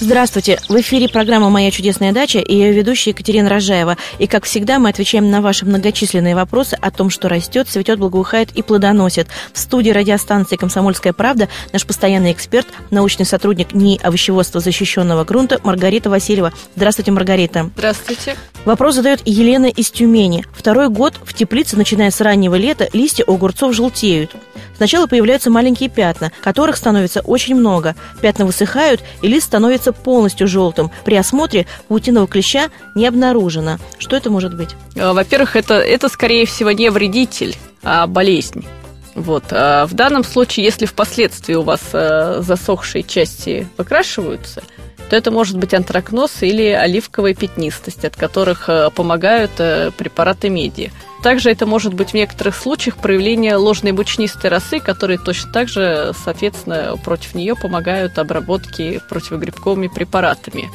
Здравствуйте! В эфире программа «Моя чудесная дача» и ее ведущая Екатерина Рожаева. И, как всегда, мы отвечаем на ваши многочисленные вопросы о том, что растет, цветет, благоухает и плодоносит. В студии радиостанции «Комсомольская правда» наш постоянный эксперт, научный сотрудник НИИ овощеводства защищенного грунта Маргарита Васильева. Здравствуйте, Маргарита. Здравствуйте. Вопрос задает Елена из Тюмени. Второй год в теплице, начиная с раннего лета, листья огурцов желтеют. Сначала появляются маленькие пятна, которых становится очень много. Пятна высыхают, и лист становится полностью желтым. При осмотре паутиного клеща не обнаружено. Что это может быть? А, во-первых, это, это скорее всего не вредитель, а болезнь. Вот. А в данном случае, если впоследствии у вас э, засохшие части выкрашиваются, то это может быть антракноз или оливковая пятнистость, от которых э, помогают э, препараты меди. Также это может быть в некоторых случаях проявление ложной мучнистой росы, которые точно так же, соответственно, против нее помогают обработке противогрибковыми препаратами.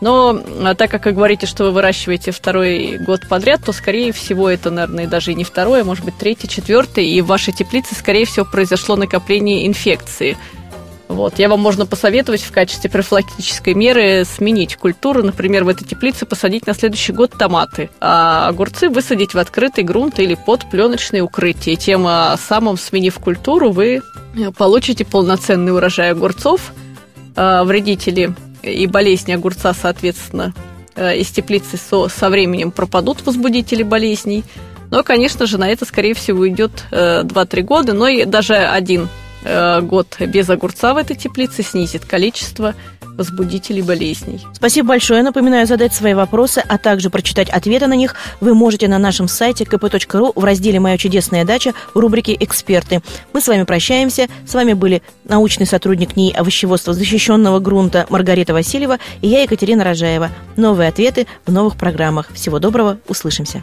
Но а так как вы говорите, что вы выращиваете второй год подряд, то, скорее всего, это, наверное, даже и не второй, а может быть третий, четвертый, и в вашей теплице, скорее всего, произошло накопление инфекции – вот. Я вам можно посоветовать в качестве профилактической меры сменить культуру. Например, в этой теплице посадить на следующий год томаты, а огурцы высадить в открытый грунт или под пленочное укрытие. Тем а, самым, сменив культуру, вы получите полноценный урожай огурцов. А, вредители и болезни огурца, соответственно, а, из теплицы со, со временем пропадут возбудители болезней. Но, конечно же, на это, скорее всего, уйдет 2-3 э, года, но и даже один Э, год без огурца в этой теплице снизит количество возбудителей болезней. Спасибо большое. Напоминаю, задать свои вопросы, а также прочитать ответы на них вы можете на нашем сайте kp.ru в разделе «Моя чудесная дача» в рубрике «Эксперты». Мы с вами прощаемся. С вами были научный сотрудник НИИ овощеводства защищенного грунта Маргарита Васильева и я, Екатерина Рожаева. Новые ответы в новых программах. Всего доброго. Услышимся.